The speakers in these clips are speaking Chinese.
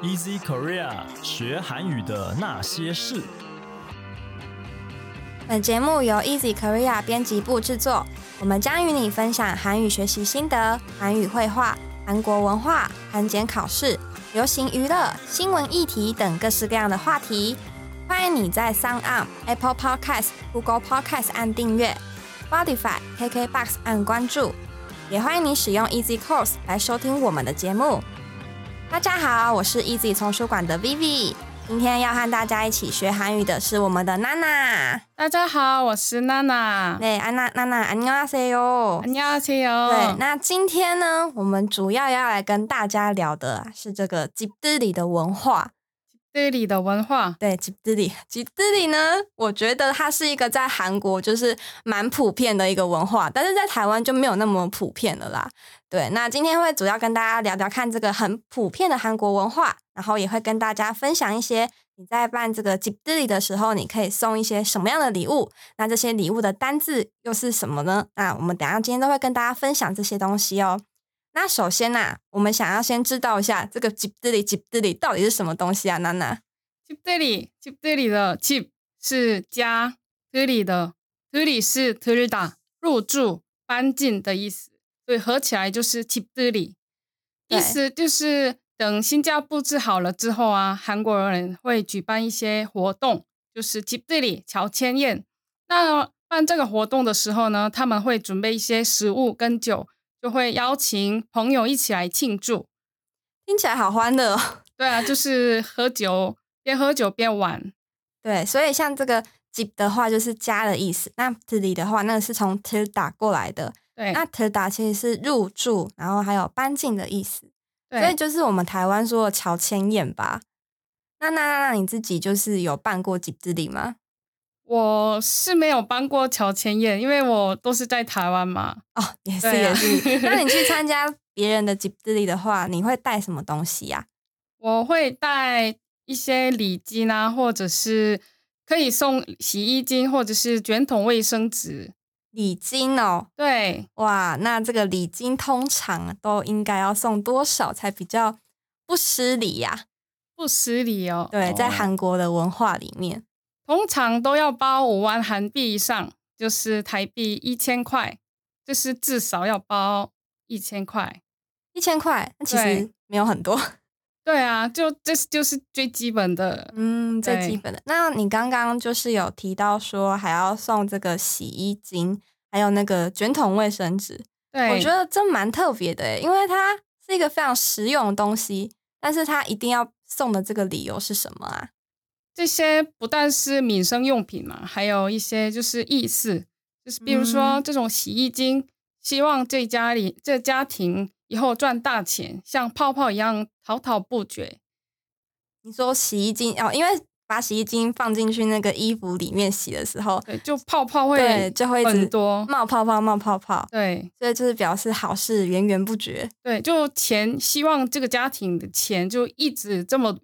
Easy Korea 学韩语的那些事。本节目由 Easy Korea 编辑部制作，我们将与你分享韩语学习心得、韩语绘画、韩国文化、韩检考试、流行娱乐、新闻议题等各式各样的话题。欢迎你在 Sound On、Apple Podcast、Google Podcast 按订阅，Spotify、KKBox 按关注，也欢迎你使用 Easy Course 来收听我们的节目。大家好，我是 Easy 丛书馆的 Vivi，今天要和大家一起学韩语的是我们的娜娜。大家好，我是娜娜。对，安娜娜娜，안녕하세요。 안녕하세요。 对，那今天呢，我们主要要来跟大家聊的是这个吉德里的文化。 这里的文化，对吉德里，吉德里呢，我觉得它是一个在韩国就是蛮普遍的一个文化，但是在台湾就没有那么普遍了啦。对，那今天会主要跟大家聊聊看这个很普遍的韩国文化，然后也会跟大家分享一些你在办这个吉德里的时候，你可以送一些什么样的礼物，那这些礼物的单字又是什么呢？那我们等下今天都会跟大家分享这些东西哦。那首先呐，我们想要先知道一下这个吉德里吉德里到底是什么东西啊？娜娜，吉德里吉德里的吉是家，这里的这里是德里达入住搬进的意思，所以合起来就是吉德里。意思就是等新家布置好了之后啊，韩国人会举办一些活动，就是吉德里乔迁宴。那办这个活动的时候呢，他们会准备一些食物跟酒。就会邀请朋友一起来庆祝，听起来好欢乐。对啊，就是喝酒，边喝酒边玩。对，所以像这个“吉”的话就是家的意思，那这里的话，那个是从 “ter” 打过来的。对，那 “ter” 打其实是入住，然后还有搬进的意思。对，所以就是我们台湾说的乔迁宴吧。那那那那你自己就是有办过吉之礼吗？我是没有帮过乔千燕，因为我都是在台湾嘛。哦，也是也是。那你去参加别人的吉日礼的话，你会带什么东西呀？我会带一些礼金啊，或者是可以送洗衣巾，或者是卷筒卫生纸。礼金哦，对，哇，那这个礼金通常都应该要送多少才比较不失礼呀？不失礼哦。对，在韩国的文化里面。通常都要包五万韩币以上，就是台币一千块，就是至少要包一千块。一千块，那其实没有很多。对啊，就这就是最基本的，嗯，最基本的。那你刚刚就是有提到说还要送这个洗衣巾，还有那个卷筒卫生纸。对，我觉得这蛮特别的，因为它是一个非常实用的东西，但是它一定要送的这个理由是什么啊？这些不但是民生用品嘛，还有一些就是意思，就是比如说这种洗衣精，希望这家里这家庭以后赚大钱，像泡泡一样滔滔不绝。你说洗衣精哦，因为把洗衣精放进去那个衣服里面洗的时候，对，就泡泡会对就会很多冒泡泡冒泡泡，对，所以就是表示好事源源不绝。对，就钱希望这个家庭的钱就一直这么。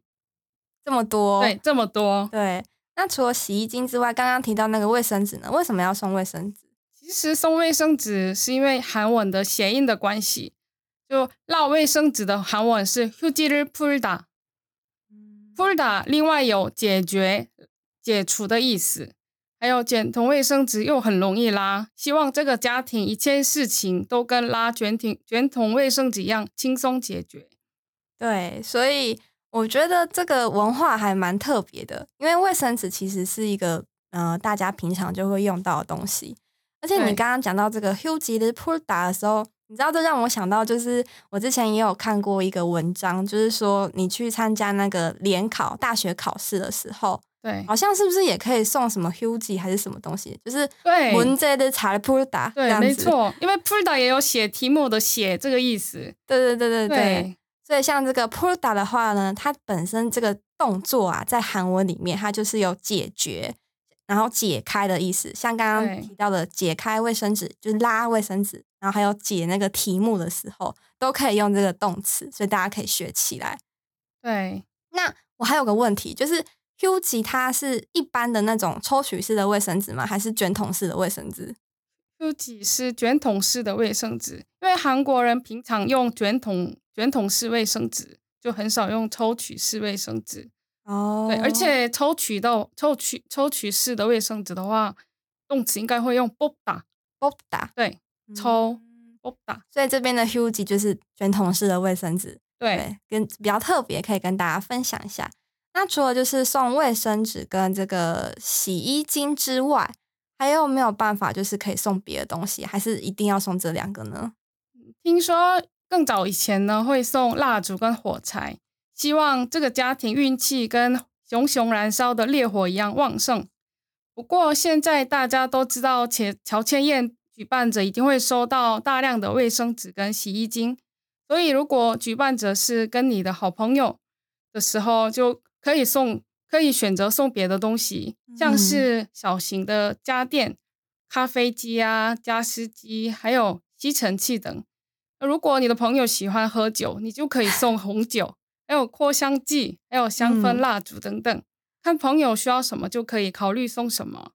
这么多，对，这么多，对。那除了洗衣精之外，刚刚提到那个卫生纸呢？为什么要送卫生纸？其实送卫生纸是因为韩文的谐音的关系，就绕卫生纸的韩文是휴지를풀 다， 풀 다。 另外有解决、解除的意思，还有卷筒卫生纸又很容易拉，希望这个家庭一切事情都跟拉卷筒卷筒卫生纸一样轻松解决。对，所以。 我觉得这个文化还蛮特别的，因为卫生纸其实是一个呃大家平常就会用到的东西。而且你刚刚讲到这个 huge 的 p u r d a 的时候，你知道这让我想到，就是我之前也有看过一个文章，就是说你去参加那个联考大学考试的时候，对，好像是不是也可以送什么 huge 还是什么东西？就是对文字的查 p u r d a 对，没错，因为 p u r d a 也有写题目的写这个意思。对对对对对。所以像这个 purda 的话呢，它本身这个动作啊，在韩文里面它就是有解决，然后解开的意思。像刚刚提到的解开卫生纸，就是拉卫生纸，然后还有解那个题目的时候，都可以用这个动词，所以大家可以学起来。对，那我还有个问题，就是 Hugi 它是一般的那种抽取式的卫生纸吗？还是卷筒式的卫生纸？Hugi 是卷筒式的卫生纸，因为韩国人平常用卷筒。卷筒式卫生纸就很少用抽取式卫生纸。哦，对，而且抽取到抽取抽取式的卫生纸的话，动词应该会用 b 打，b 打对，抽 “bob 打，所以这边的 huge 就是卷筒式的卫生纸，对，对，跟比较特别，可以跟大家分享一下。那除了就是送卫生纸跟这个洗衣精之外，还有没有办法就是可以送别的东西？还是一定要送这两个呢？听说更早以前呢，会送蜡烛跟火柴，希望这个家庭运气跟熊熊燃烧的烈火一样旺盛。不过现在大家都知道，且乔迁宴举办者一定会收到大量的卫生纸跟洗衣精，所以如果举办者是跟你的好朋友的时候，就可以送，可以选择送别的东西，像是小型的家电、咖啡机啊、加湿机，还有吸尘器等。如果你的朋友喜欢喝酒，你就可以送红酒，还有扩香剂，还有香氛嗯蜡烛等等。看朋友需要什么，就可以考虑送什么。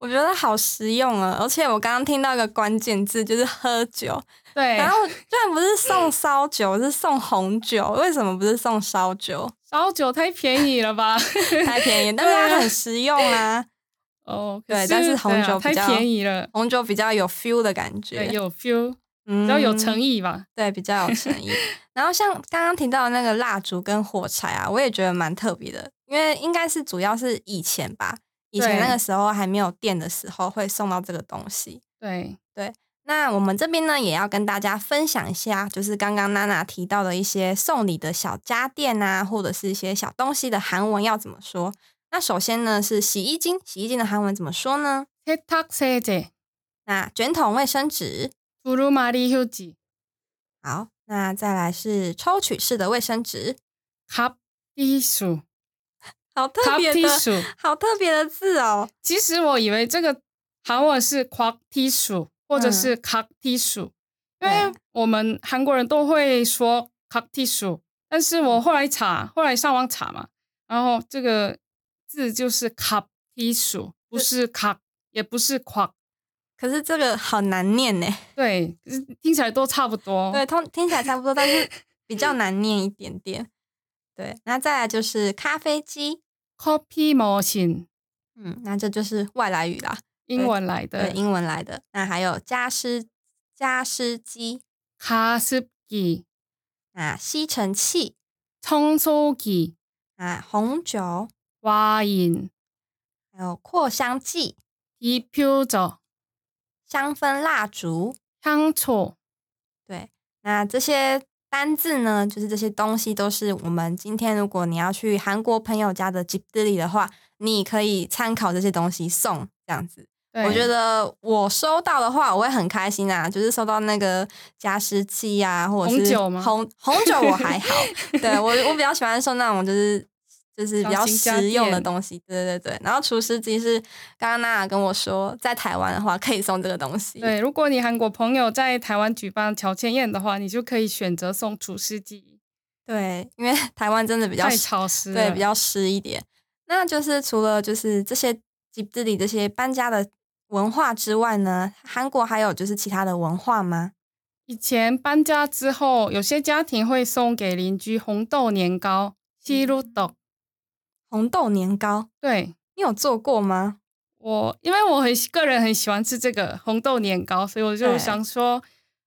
我觉得好实用啊！而且我刚刚听到一个关键字，就是喝酒。对，然后居然不是送 烧酒，是送红酒，为什么不是送烧酒？烧酒太便宜了吧？太便宜，但是它很实用啊。哦，可对但是红对啊太酒比较便宜了，红酒比较有 feel 的感觉，有 feel，嗯比较有诚意吧。对，比较有诚意。然后像刚刚提到的那个蜡烛跟火柴啊，我也觉得蛮特别的，因为应该是主要是以前吧，以前对那个时候还没有电的时候会送到这个东西。对，那我们这边呢，也要跟大家分享一下，就是刚刚娜娜提到的一些送礼的小家电啊，或者是一些小东西的韩文要怎么说。那首先呢是洗衣精，洗衣精的韩文怎么说呢？ 세탁세제、 那卷筒卫生纸， 두루마리 휴지、 好，那再来是抽取式的卫生纸， 갑티슈、 好特 갑 别 티슈 的，好特别的字哦。其实我以为这个韩文是 곽티슈或者是 각티슈，因为对我们韩国人都会说 각티슈，但是我后来查，后来上网查嘛，然后这个字就是 갑티슈，不是 각，也不是 곽， 可是这个好难念呢。对，可是听起来都差不多。对，通听起来差不多，但是比较难念一点点。对，那再来就是咖啡机， 커피 머신 嗯，那这就是外来语啦。英文来对，的英文来的。那还有加湿加湿机， 가습기、 啊，吸尘器， 청소기、 啊，红酒， 와인、 还有扩香剂， 디퓨저、 香氛蜡烛。香草、对，那这些单字呢，就是这些东西都是我们今天如果你要去韩国朋友家的吉德里的话，你可以参考这些东西送这样子。我觉得我收到的话，我会很开心啊，就是收到那个加湿器啊，或者是红酒吗红红酒我还好，对我我比较喜欢收那种就是就是比较实用的东西，对对对。然后厨师机是刚刚娜娜跟我说，在台湾的话可以送这个东西，对，如果你韩国朋友在台湾举办乔迁宴的话，你就可以选择送厨师机，对，因为台湾真的比较潮湿，对，比较湿一点。那就是除了就是这些吉布里这些搬家的文化之外呢，韩国还有就是其他的文化吗？以前搬家之后，有些家庭会送给邻居红豆年糕、西鲁豆。红豆年糕，对。你有做过吗？我，因为我很个人很喜欢吃这个红豆年糕，所以我就想说，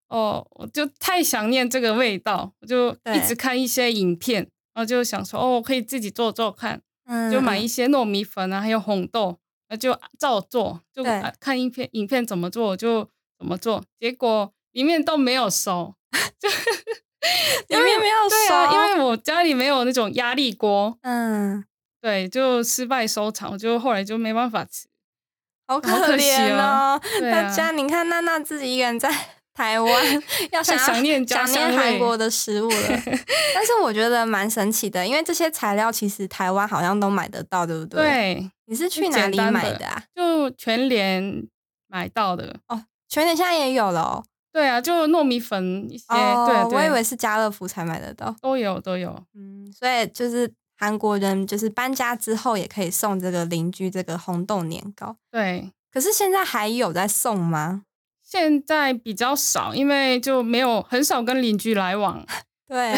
哦，我就太想念这个味道，我就一直看一些影片，然后就想说，哦，我可以自己做做看，嗯就买一些糯米粉啊，还有红豆，那就照做，就看影片影片怎么做我就怎么做，结果里面都没有熟，就 里面没有熟，对啊，因为我家里没有那种压力锅，嗯，对，就失败收场，我就后来就没办法吃。好好可惜怜哦。对啊，大家你看娜娜自己一个人在 台湾，要想要想念家想念韩国的食物了。但是我觉得蛮神奇的，因为这些材料其实台湾好像都买得到，对不对？。对，你是去哪里买的啊？就全联买到的哦。全联现在也有了哦。对啊，就糯米粉一些，哦，对对，我以为是家乐福才买得到。都有都有。嗯，所以就是韩国人就是搬家之后也可以送这个邻居这个红豆年糕。对，可是现在还有在送吗？现在比较少，因为就没有很少跟邻居来往。对，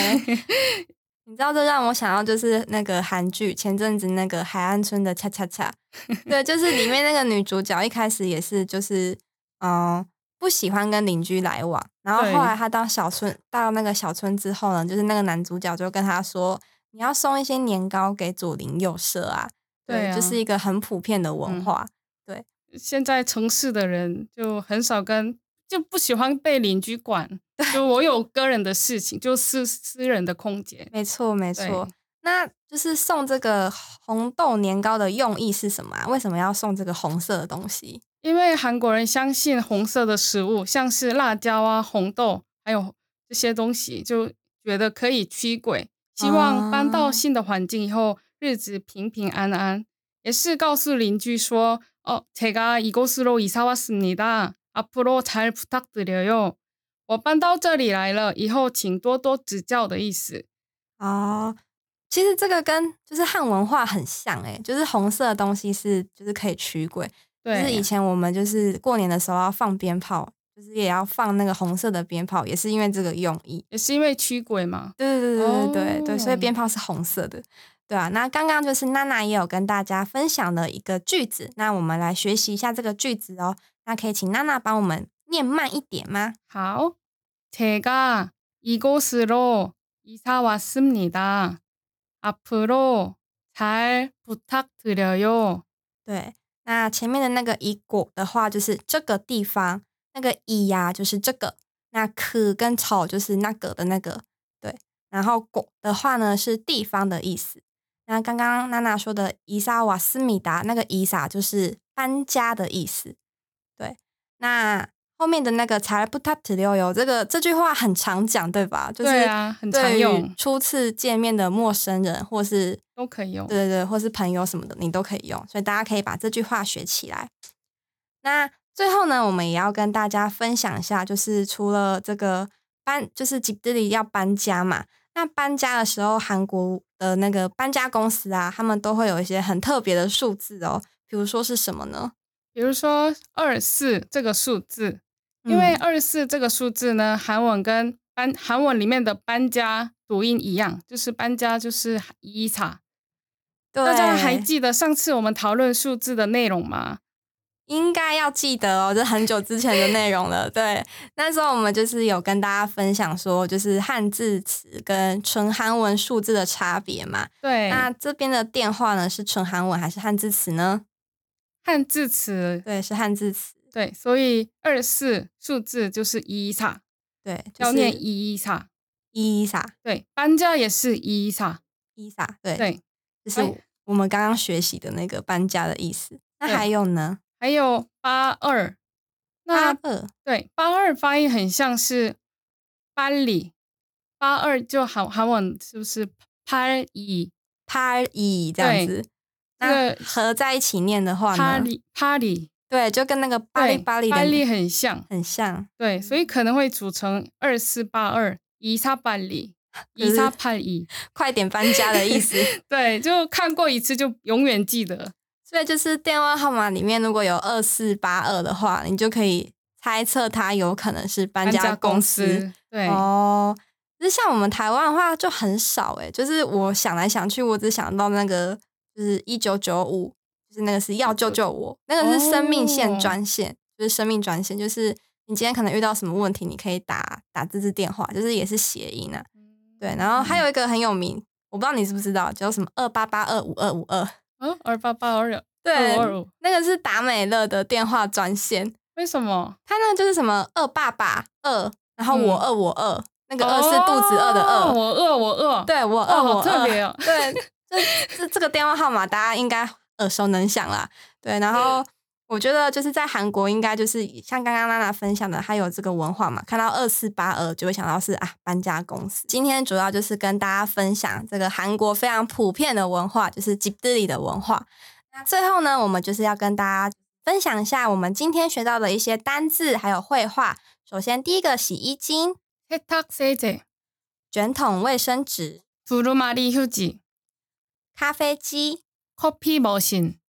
你知道这让我想到就是那个韩剧前阵子那个海岸村的恰恰恰，对，就是里面那个女主角一开始也是就是嗯不喜欢跟邻居来往，然后对后来她到小村到那个小村之后呢，就是那个男主角就跟她说，你要送一些年糕给左邻右舍啊，对啊就是一个很普遍的文嗯对，现在城市的人就很少跟，就不喜欢被邻居管。就我有个人的事情，就私私人的空间。没错没错。那就是送这个红豆年糕的用意是什么啊？为什么要送这个红色的东西？因为韩国人相信红色的食物，像是辣椒啊、红豆，还有这些东西，就觉得可以驱鬼，希望搬到哦新的环境以后，日子平平安安。也是告诉邻居说：“哦，제가이곳으로이사왔습니다。앞으로잘부탁드려요。我搬到这里来了，以后请多多指教的意思。哦，其实这个跟就是汉文化很像诶、就是红色的东西是就是可以驱鬼，就是对，以前我们就是过年的时候要放鞭炮， 就是也要放那个红色的鞭炮，也是因为这个用意。也是因为驱鬼嘛。对对对对对对对，所以哦鞭炮是红色的，对啊。那刚刚就是娜娜也有跟大家分享了一个句子，那我们来学习一下这个句子哦。那可以请娜娜帮我们念慢一点吗？好, 제가 이곳으로 이사 왔습니다. 앞으로 잘 부탁드려요. 对，那前面的那个以果的话，就是这个地方， 那个以呀、就是这个，那可跟草就是那个的那个，对。然后果的话呢是地方的意思。那刚刚娜娜说的伊萨瓦斯米达那个伊萨就是搬家的意思，对。那后面的那个查尔布塔特溜油这个这句话很常讲，对吧？就是对啊很常用初次见面的陌生人或是都可以用。对对对，或是朋友什么的，你都可以用，所以大家可以把这句话学起来。那最后呢，我们也要跟大家分享一下，就是除了这个搬，就是吉德里要搬家嘛，那搬家的时候，韩国的那个搬家公司啊，他们都会有一些很特别的数字哦，比如说是什么呢？比如说二四这个数字，因为嗯二四这个数字呢，韩文跟搬韩文里面的搬家读音一样，就是搬家就是一查。对大家还记得上次我们讨论数字的内容吗？应该要记得哦，这很久之前的内容了。对，那时候我们就是有跟大家分享说，就是汉字词跟纯韩文数字的差别嘛。对，那这边的电话呢是纯韩文还是汉字词呢？汉字词对，是汉字词。对，所以二四数字就是一叉，对，就要念一一叉，一叉对，搬家也是一叉，一叉，对，对，就是哎我们刚刚学习的那个搬家的意思。那对还有呢？还有八二，那八二对八二发音很像是班里，八二就韩韩文是不是拍一帕伊这样子。那个合在一起念的话呢？帕里帕里，对，就跟那个巴黎对巴黎巴黎很像，很像。对，所以可能会组成二四八二一叉班里 可是一叉帕一，快点搬家的意思。对，就看过一次就永远记得。所以就是电话号码里面如果有二四八二的话，你就可以猜测它有可能是搬家公司。对，哦，就是像我们台湾的话就很少诶，就是我想来想去，我只想到那个就是一九九五，就是那个是要救救我，那个是生命线哦专线，就是生命专线，就是你今天可能遇到什么问题，你可以打打这支电话，就是也是谐音啊。对，然后还有一个很有名，我不知道你知不知道，叫什么二八八二五二五二，嗯，二八八二对，二五，那个是达美乐的电话专线，为什么？他那个就是什么二爸爸二，然后我嗯二我饿，那个饿是肚子饿的哦饿，我饿，我饿。对我二哦，我饿特，别哦。对，这这这个电话号码大家应该耳熟能详啦。对，然 后我觉得就是在韩国，应该就是像刚刚娜娜分享的，还有这个文化嘛，看到二四八二就会想到是啊搬家公司。今天主要就是跟大家分享这个韩国非常普遍的文化，就是吉德里的文化。那最后呢，我们就是要跟大家分享一下我们今天学到的一些单字还有绘画。首先，第一个洗衣巾、 세탁세제、 卷筒卫生纸、 두루마리 휴지、 咖啡机、 커피 머신、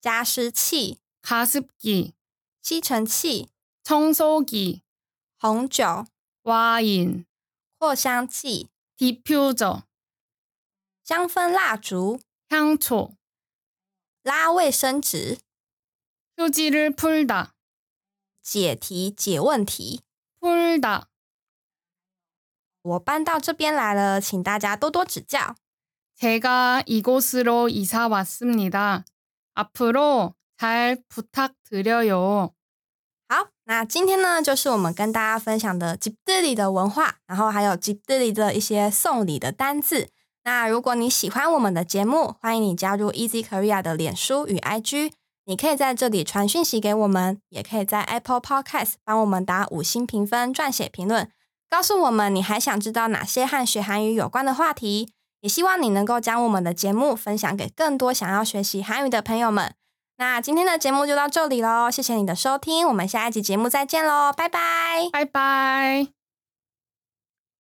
加湿器、 가습기、 吸尘器、 청소기、 红酒、 와인、 扩香剂、 디퓨저、 香氛蜡烛、 향초, 拉卫生纸、 휴지를 풀다, 解题解问题。 풀다, 我搬到这边来了，请大家多多指教。 제가 이곳으로 이사 왔습니다. 앞으로 잘 부탁드려요.好，那今天呢，就是我们跟大家分享的吉布里的文化，然后还有吉布里的一些送礼的单字。那如果你喜欢我们的节目，欢迎你加入 Easy Korea 的脸书与 IG，你可以在这里传讯息给我们，也可以在 Apple Podcast 帮我们打五星评分、撰写评论，告诉我们你还想知道哪些和学韩语有关的话题。也希望你能够将我们的节目分享给更多想要学习韩语的朋友们。 那今天的节目就到这里喽，谢谢你的收听，我们下一集节目再见喽，拜拜。拜拜。